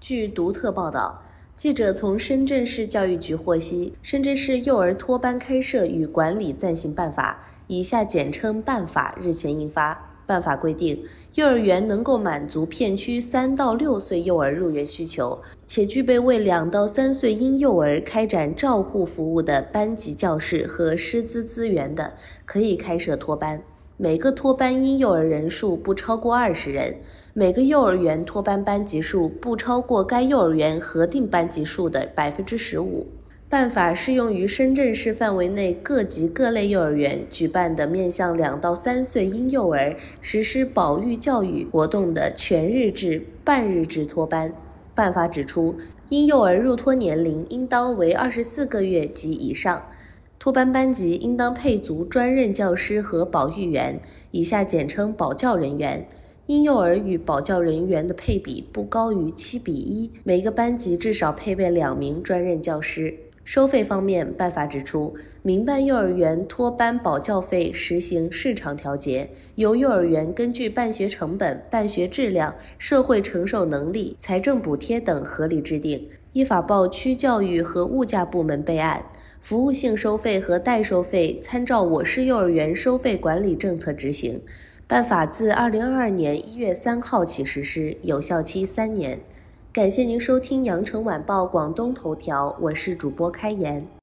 据独特报道，记者从深圳市教育局获悉，深圳市幼儿托班开设与管理暂行办法（以下简称办法）日前印发。办法规定，幼儿园能够满足片区三到六岁幼儿入园需求，且具备为两到三岁婴幼儿开展照护服务的班级教室和师资资源的，可以开设托班。每个托班婴幼儿人数不超过二十人，每个幼儿园托班班级数不超过该幼儿园核定班级数的百分之十五。办法适用于深圳市范围内各级各类幼儿园举办的面向两到三岁婴幼儿实施保育教育活动的全日制、半日制托班。办法指出，婴幼儿入托年龄应当为二十四个月及以上，托班班级应当配足专任教师和保育员（以下简称保教人员）。婴幼儿与保教人员的配比不高于七比一，每个班级至少配备两名专任教师。收费方面，办法指出，民办幼儿园托班保教费实行市场调节，由幼儿园根据办学成本、办学质量、社会承受能力、财政补贴等合理制定，依法报区教育和物价部门备案。服务性收费和代收费参照我市幼儿园收费管理政策执行。办法自二零二二年一月三号起实施，有效期三年。感谢您收听羊城晚报广东头条，我是主播开言。